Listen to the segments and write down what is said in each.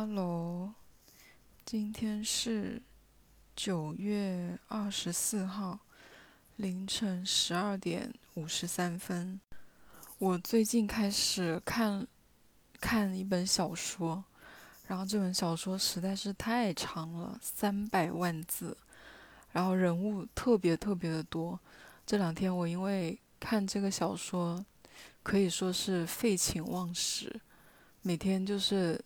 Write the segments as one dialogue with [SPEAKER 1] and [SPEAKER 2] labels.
[SPEAKER 1] Hello，今天是九月二十四号凌晨十二点五十三分。我最近开始看看一本小说，然后这本小说实在是太长了，三百万字，然后人物特别特别的多。这两天我因为看这个小说，可以说是废寝忘食，每天就是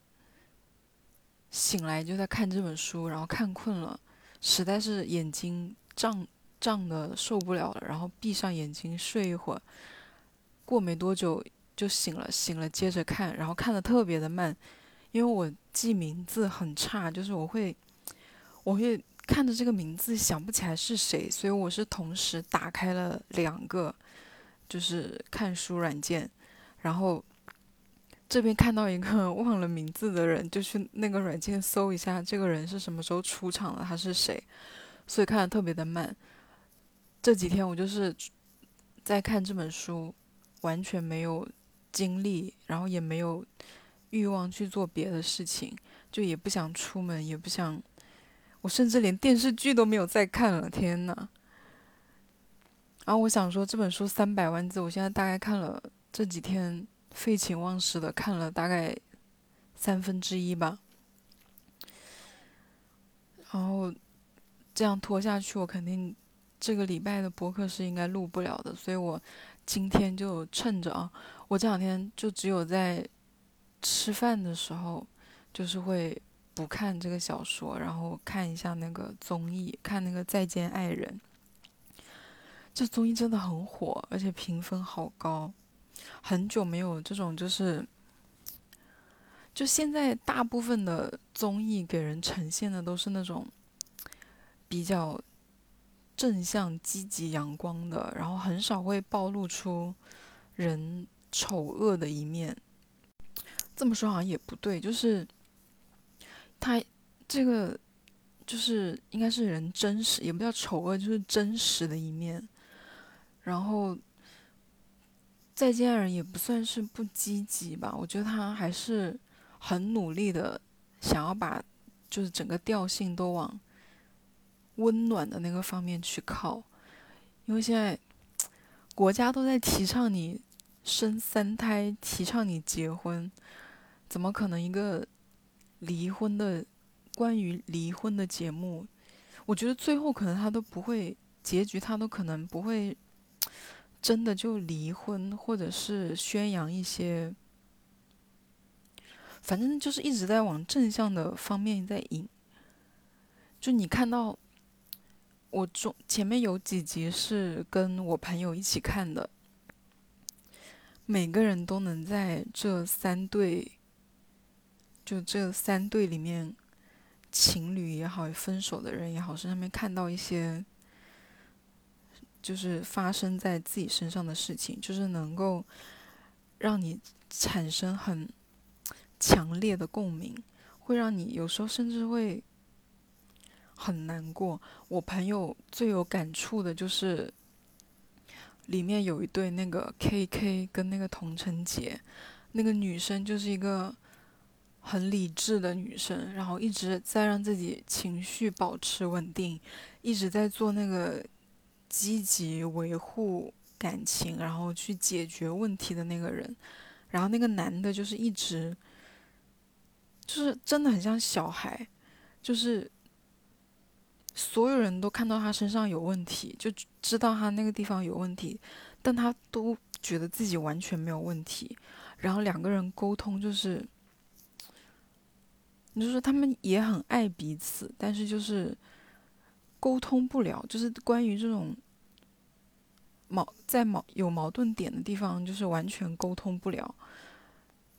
[SPEAKER 1] 醒来就在看这本书，然后看困了，实在是眼睛胀胀的受不了了，然后闭上眼睛睡一会儿，过没多久就醒了，醒了接着看，然后看的特别的慢，因为我记名字很差，就是我会我会看着这个名字想不起来是谁，所以我是同时打开了两个。就是看书软件，然后这边看到一个 忘了名字的人，就去那个软件搜一下这个人是什么时候出场的，他是谁，所以看的特别的慢。这几天我就是在看这本书，完全没有精力，然后也没有欲望去做别的事情，就也不想出门，也不想，我甚至连电视剧都没有再看了。天呐！然后我想说，这本书三百万字，我现在大概看了这几天废寝忘食的看了大概三分之一吧。然后这样拖下去，我肯定这个礼拜的播客是应该录不了的。所以我今天就趁着啊，我这两天就只有在吃饭的时候，就是会不看这个小说，然后看一下那个综艺，看那个《再见爱人》。这综艺真的很火，而且评分好高。很久没有这种，就是，就现在大部分的综艺给人呈现的都是那种比较正向、积极、阳光的，然后很少会暴露出人丑恶的一面。这么说好像也不对，就是他这个就是应该是人真实，也不叫丑恶，就是真实的一面。然后，再见爱人也不算是不积极吧，我觉得他还是很努力的，想要把就是整个调性都往温暖的那个方面去靠，因为现在国家都在提倡你生三胎，提倡你结婚，怎么可能一个离婚的关于离婚的节目，我觉得最后可能他都不会结局，他都可能不会。真的就离婚，或者是宣扬一些，反正就是一直在往正向的方面在引。就你看到我中前面有几集是跟我朋友一起看的，每个人都能在这三对，就这三对里面，情侣也好，分手的人也好，身上面看到一些。就是发生在自己身上的事情，就是能够让你产生很强烈的共鸣，会让你有时候甚至会很难过。我朋友最有感触的就是里面有一对那个 K K 跟那个童晨杰，那个女生就是一个很理智的女生，然后一直在让自己情绪保持稳定，一直在做那个。积极维护感情，然后去解决问题的那个人，然后那个男的，就是一直，就是真的很像小孩，就是所有人都看到他身上有问题，就知道他那个地方有问题，但他都觉得自己完全没有问题，然后两个人沟通就是，就是他们也很爱彼此，但是就是。沟通不了，就是关于这种矛在矛有矛盾点的地方，就是完全沟通不了。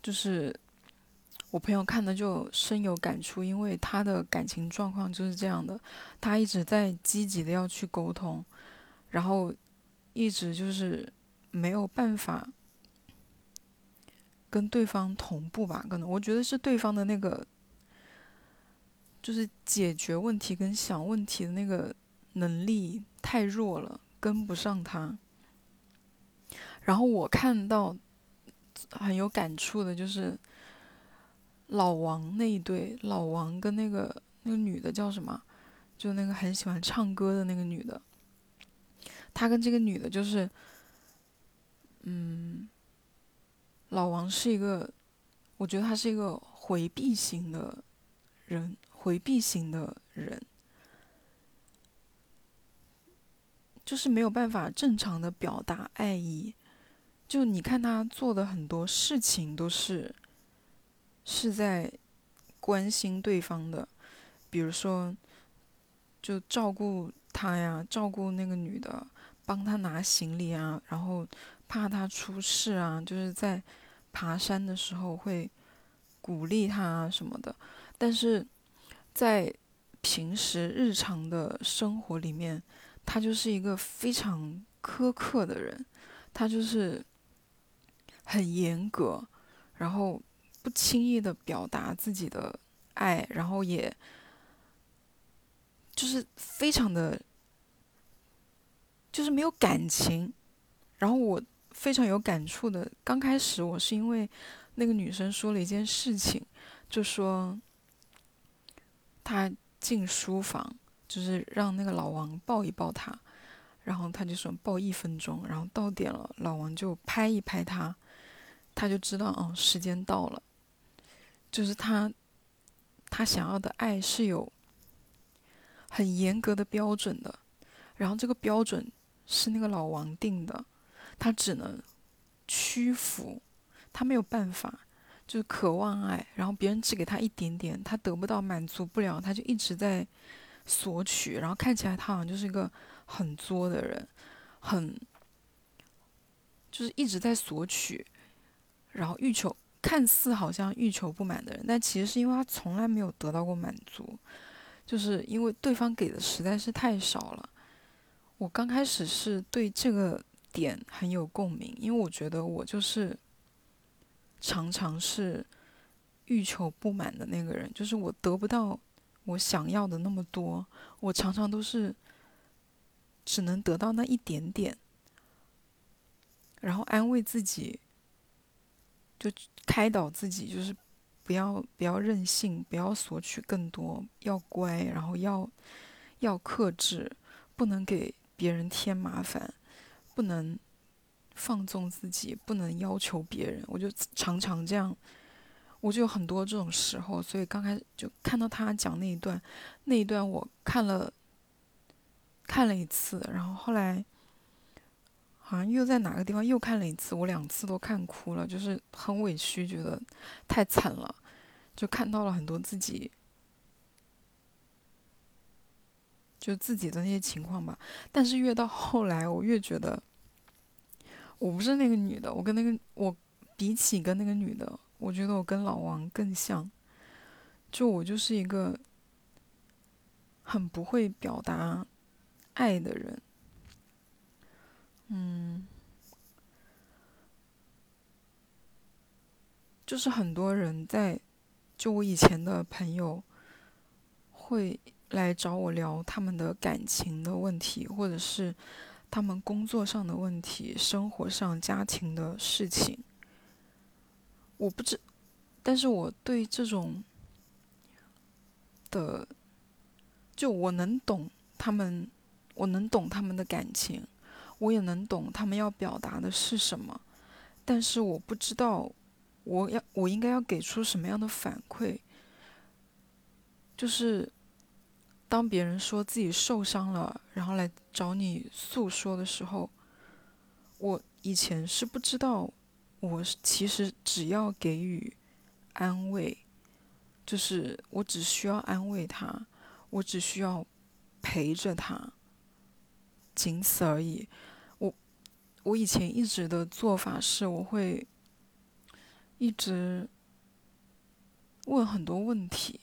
[SPEAKER 1] 就是我朋友看的就深有感触，因为他的感情状况就是这样的，他一直在积极的要去沟通，然后一直就是没有办法跟对方同步吧？可能我觉得是对方的那个。就是解决问题跟想问题的那个能力太弱了，跟不上他。然后我看到很有感触的就是，老王那一对，老王跟那个那个女的叫什么？就那个很喜欢唱歌的那个女的，他跟这个女的就是，嗯，老王是一个，我觉得他是一个回避型的人，回避型的人。就是没有办法正常的表达爱意，就你看他做的很多事情都是是在关心对方的，比如说就照顾他呀，照顾那个女的，帮他拿行李啊，然后怕他出事啊，就是在爬山的时候会鼓励他啊什么的，但是在平时日常的生活里面。他就是一个非常苛刻的人，他就是很严格，然后不轻易的表达自己的爱，然后也就是非常的，就是没有感情。然后我非常有感触的，刚开始我是因为那个女生说了一件事情，就说她进书房。就是让那个老王抱一抱他，然后他就说抱一分钟，然后到点了，老王就拍一拍他，他就知道哦，时间到了。就是他，他想要的爱是有很严格的标准的，然后这个标准是那个老王定的，他只能屈服，他没有办法，就是渴望爱，然后别人只给他一点点，他得不到满足不了，他就一直在。索取，然后看起来他好像就是一个很作的人，很就是一直在索取，然后欲求，看似好像欲求不满的人，但其实是因为他从来没有得到过满足，就是因为对方给的实在是太少了。我刚开始是对这个点很有共鸣，因为我觉得我就是常常是欲求不满的那个人，就是我得不到。我想要的那么多，我常常都是只能得到那一点点，然后安慰自己，就开导自己，就是不要不要任性，不要索取更多，要乖，然后要要克制，不能给别人添麻烦，不能放纵自己，不能要求别人。我就常常这样。我就有很多这种时候，所以刚开始就看到他讲那一段，那一段我看了看了一次，然后后来好像又在哪个地方又看了一次，我两次都看哭了，就是很委屈，觉得太惨了，就看到了很多自己就自己的那些情况吧。但是越到后来，我越觉得我不是那个女的，我跟那个我比起跟那个女的。我觉得我跟老王更像，就我就是一个很不会表达爱的人，嗯，就是很多人在，就我以前的朋友会来找我聊他们的感情的问题，或者是他们工作上的问题、生活上家庭的事情。我不知，但是我对这种的，就我能懂他们，我能懂他们的感情，我也能懂他们要表达的是什么，但是我不知道我要我应该要给出什么样的反馈。就是当别人说自己受伤了，然后来找你诉说的时候，我以前是不知道。我其实只要给予安慰，就是我只需要安慰他，我只需要陪着他，仅此而已。我以前一直的做法是，我会一直问很多问题，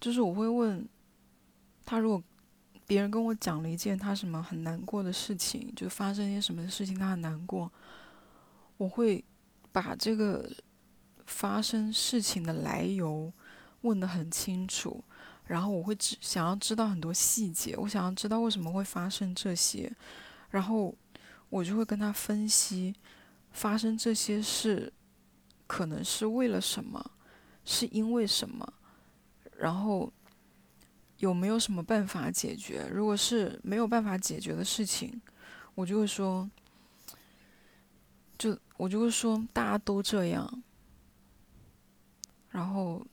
[SPEAKER 1] 就是我会问他，如果别人跟我讲了一件他什么很难过的事情，就发生一些什么事情，他很难过。我会把这个发生事情的来由问得很清楚，然后我会只想要知道很多细节，我想要知道为什么会发生这些，然后我就会跟他分析发生这些事可能是为了什么，是因为什么，然后有没有什么办法解决？如果是没有办法解决的事情，我就会说，就我就会说大家都这样，然后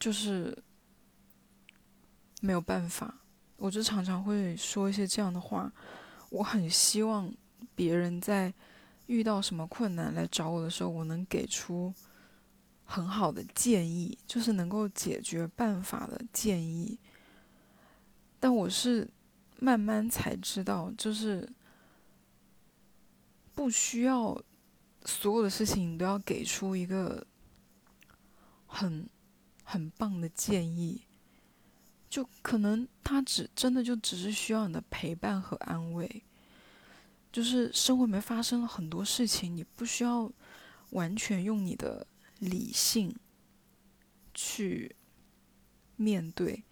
[SPEAKER 1] 就是没有办法，我就常常会说一些这样的话。我很希望别人在遇到什么困难来找我的时候，我能给出很好的建议，就是能够解决办法的建议。但我是慢慢才知道，就是不需要所有的事情都要给出一个很很棒的建议。就可能他只真的就只是需要你的陪伴和安慰，就是生活里面发生了很多事情，你不需要完全用你的理性去面对，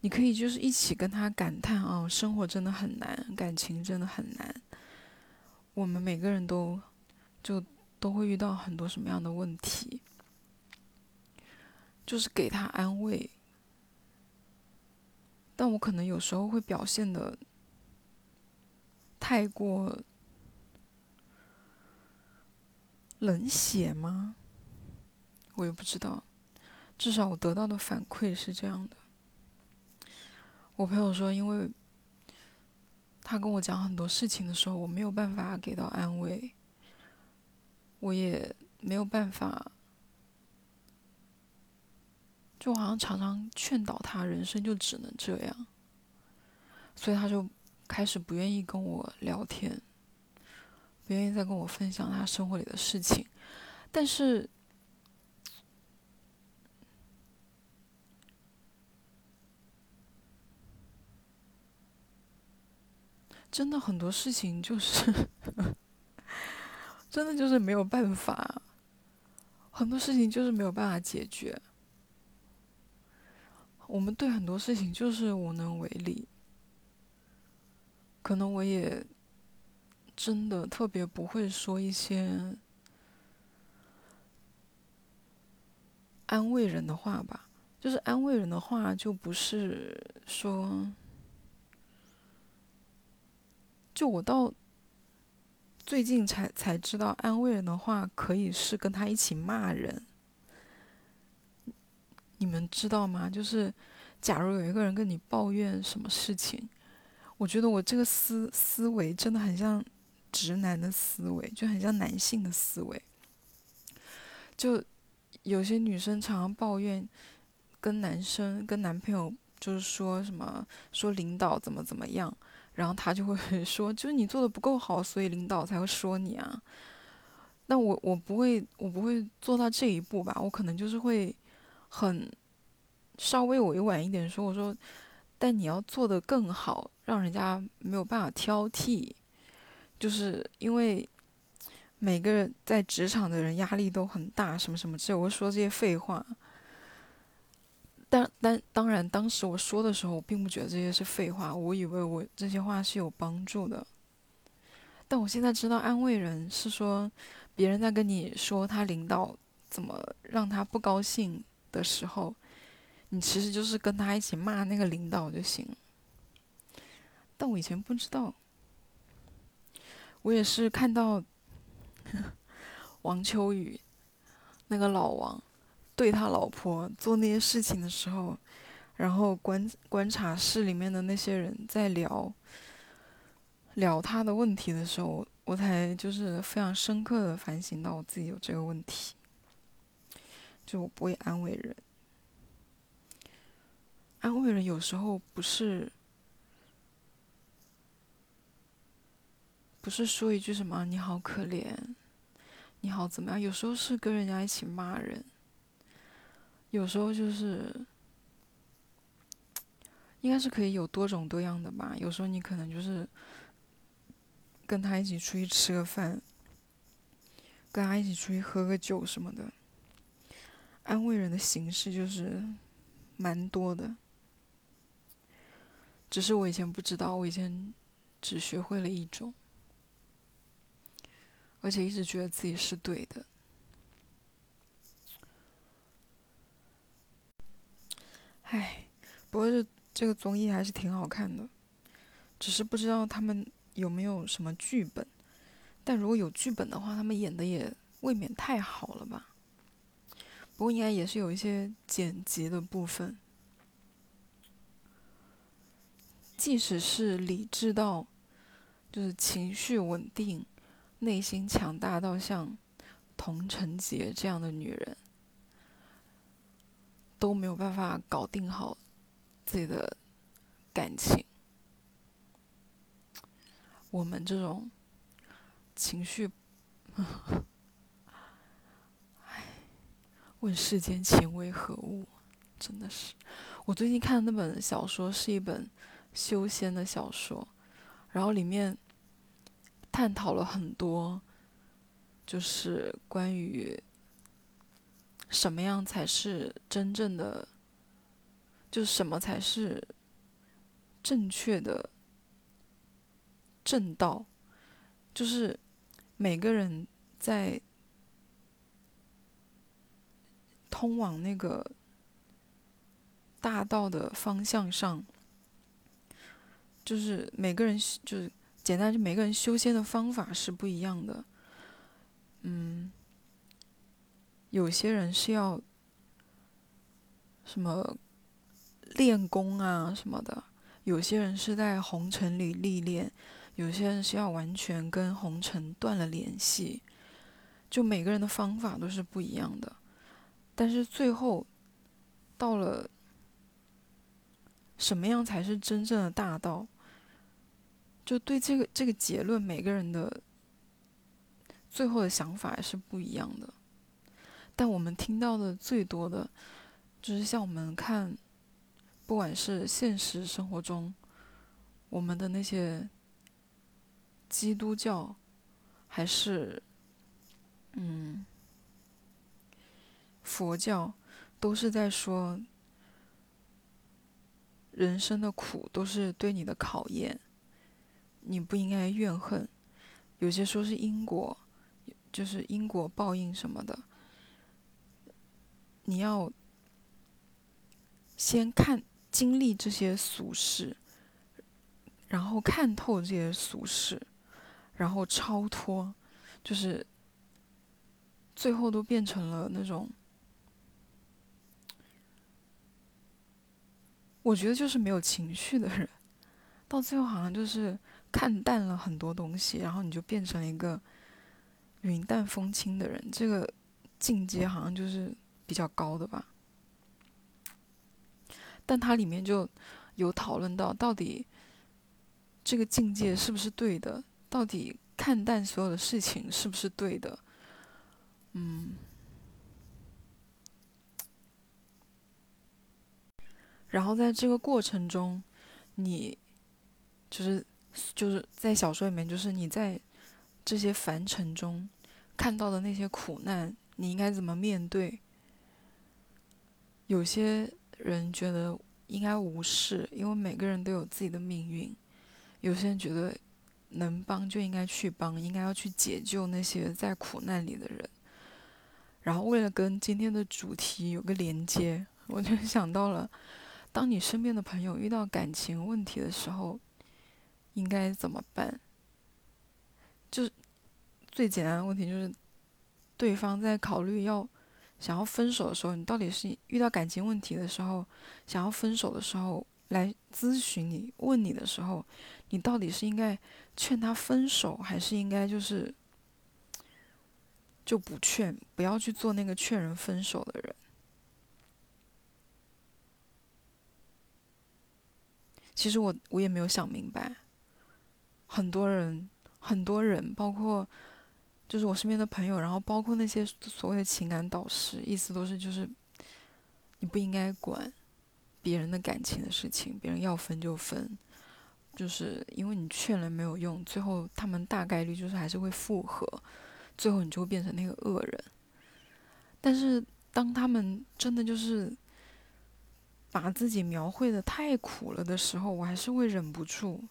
[SPEAKER 1] 你可以就是一起跟他感叹啊，生活真的很难，感情真的很难，我们每个人都就都会遇到很多什么样的问题，就是给他安慰。但我可能有时候会表现的太过冷血吗？我也不知道，至少我得到的反馈是这样的。我朋友说，因为他跟我讲很多事情的时候，我没有办法给到安慰，我也没有办法。就好像常常劝导他，人生就只能这样，所以他就开始不愿意跟我聊天，不愿意再跟我分享他生活里的事情。但是，真的很多事情就是，真的就是没有办法，很多事情就是没有办法解决。我们对很多事情就是无能为力，可能我也真的特别不会说一些安慰人的话吧。就是安慰人的话，就不是说，就我到最近才才知道，安慰人的话可以是跟他一起骂人。你们知道吗？就是，假如有一个人跟你抱怨什么事情，我觉得我这个思思维真的很像直男的思维，就很像男性的思维。就有些女生常常抱怨，跟男生跟男朋友就是说什么说领导怎么怎么样，然后他就会 说，就是你做的不够好，所以领导才会说你啊。那我我不会我不会做到这一步吧？我可能就是会。很稍微委婉一点说，我说，但你要做的更好，让人家没有办法挑剔，就是因为每个人在职场的人压力都很大，什么什么之类，我说这些废话。但但当然，当时我说的时候，我并不觉得这些是废话，我以为我这些话是有帮助的。但我现在知道，安慰人是说，别人在跟你说他领导怎么让他不高兴。的时候，你其实就是跟他一起骂那个领导就行。但我以前不知道，我也是看到 王秋雨那个老王对他老婆做那些事情的时候，然后观观察室里面的那些人在聊聊他的问题的时候，我才就是非常深刻的反省到我自己有这个问题。就我不会安慰人，安慰人有时候不是，不是说一句什么“你好可怜”，你好怎么样？有时候是跟人家一起骂人，有时候就是，应该是可以有多种多样的吧。有时候你可能就是跟他一起出去吃个饭，跟他一起出去喝个酒什么的。安慰人的形式就是蛮多的。只是我以前不知道，我以前只学会了一种。而且一直觉得自己是对的。哎，不过这这个综艺还是挺好看的，只是不知道他们有没有什么剧本，但如果有剧本的话，他们演的也未免太好了吧。不过应该也是有一些剪辑的部分。即使是理智到，就是情绪稳定、内心强大到像童晨洁这样的女人，都没有办法搞定好自己的感情。我们这种情绪，唉，问世间情为何物？真的是，我最近看的那本小说是一本。修仙的小说，然后里面探讨了很多，就是关于什么样才是真正的，就是什么才是正确的正道，就是每个人在通往那个大道的方向上。就是每个人就是简单，就每个人修仙的方法是不一样的。嗯，有些人是要什么练功啊什么的，有些人是在红尘里历练，有些人是要完全跟红尘断了联系。就每个人的方法都是不一样的，但是最后到了什么样才是真正的大道？就对这个这个结论，每个人的最后的想法是不一样的。但我们听到的最多的，就是像我们看，不管是现实生活中，我们的那些基督教，还是嗯佛教，都是在说，人生的苦都是对你的考验。你不应该怨恨，有些说是因果，就是因果报应什么的。你要先看经历这些俗事，然后看透这些俗事，然后超脱，就是最后都变成了那种，我觉得就是没有情绪的人，到最后好像就是。看淡了很多东西，然后你就变成了一个云淡风轻的人。这个境界好像就是比较高的吧。但它里面就有讨论到，到底这个境界是不是对的？到底看淡所有的事情是不是对的？嗯。然后在这个过程中，你就是。就是在小说里面，就是你在这些凡尘中看到的那些苦难，你应该怎么面对？有些人觉得应该无视，因为每个人都有自己的命运；有些人觉得能帮就应该去帮，应该要去解救那些在苦难里的人。然后，为了跟今天的主题有个连接，我就想到了，当你身边的朋友遇到感情问题的时候。应该怎么办？就是最简单的问题，就是对方在考虑要想要分手的时候，你到底是遇到感情问题的时候，想要分手的时候来咨询你、问你的时候，你到底是应该劝他分手，还是应该就是就不劝，不要去做那个劝人分手的人？其实我我也没有想明白。很多人，很多人，包括就是我身边的朋友，然后包括那些所谓的情感导师，意思都是就是，你不应该管别人的感情的事情，别人要分就分，就是因为你劝了没有用，最后他们大概率就是还是会复合，最后你就会变成那个恶人。但是当他们真的就是把自己描绘的太苦了的时候，我还是会忍不住。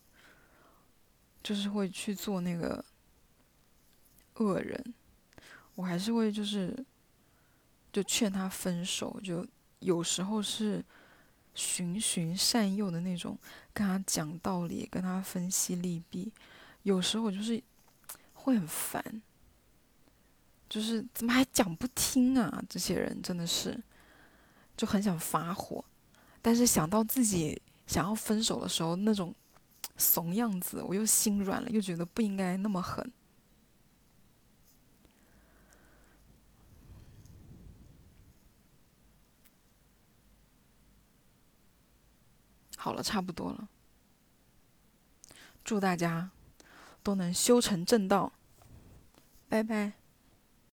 [SPEAKER 1] 就是会去做那个恶人，我还是会就是就劝他分手。就有时候是循循善诱的那种，跟他讲道理，跟他分析利弊。有时候就是会很烦，就是怎么还讲不听啊？这些人真的是就很想发火，但是想到自己想要分手的时候那种怂样子，我又心软了，又觉得不应该那么狠。好了，差不多了。祝大家都能修成正道。拜拜。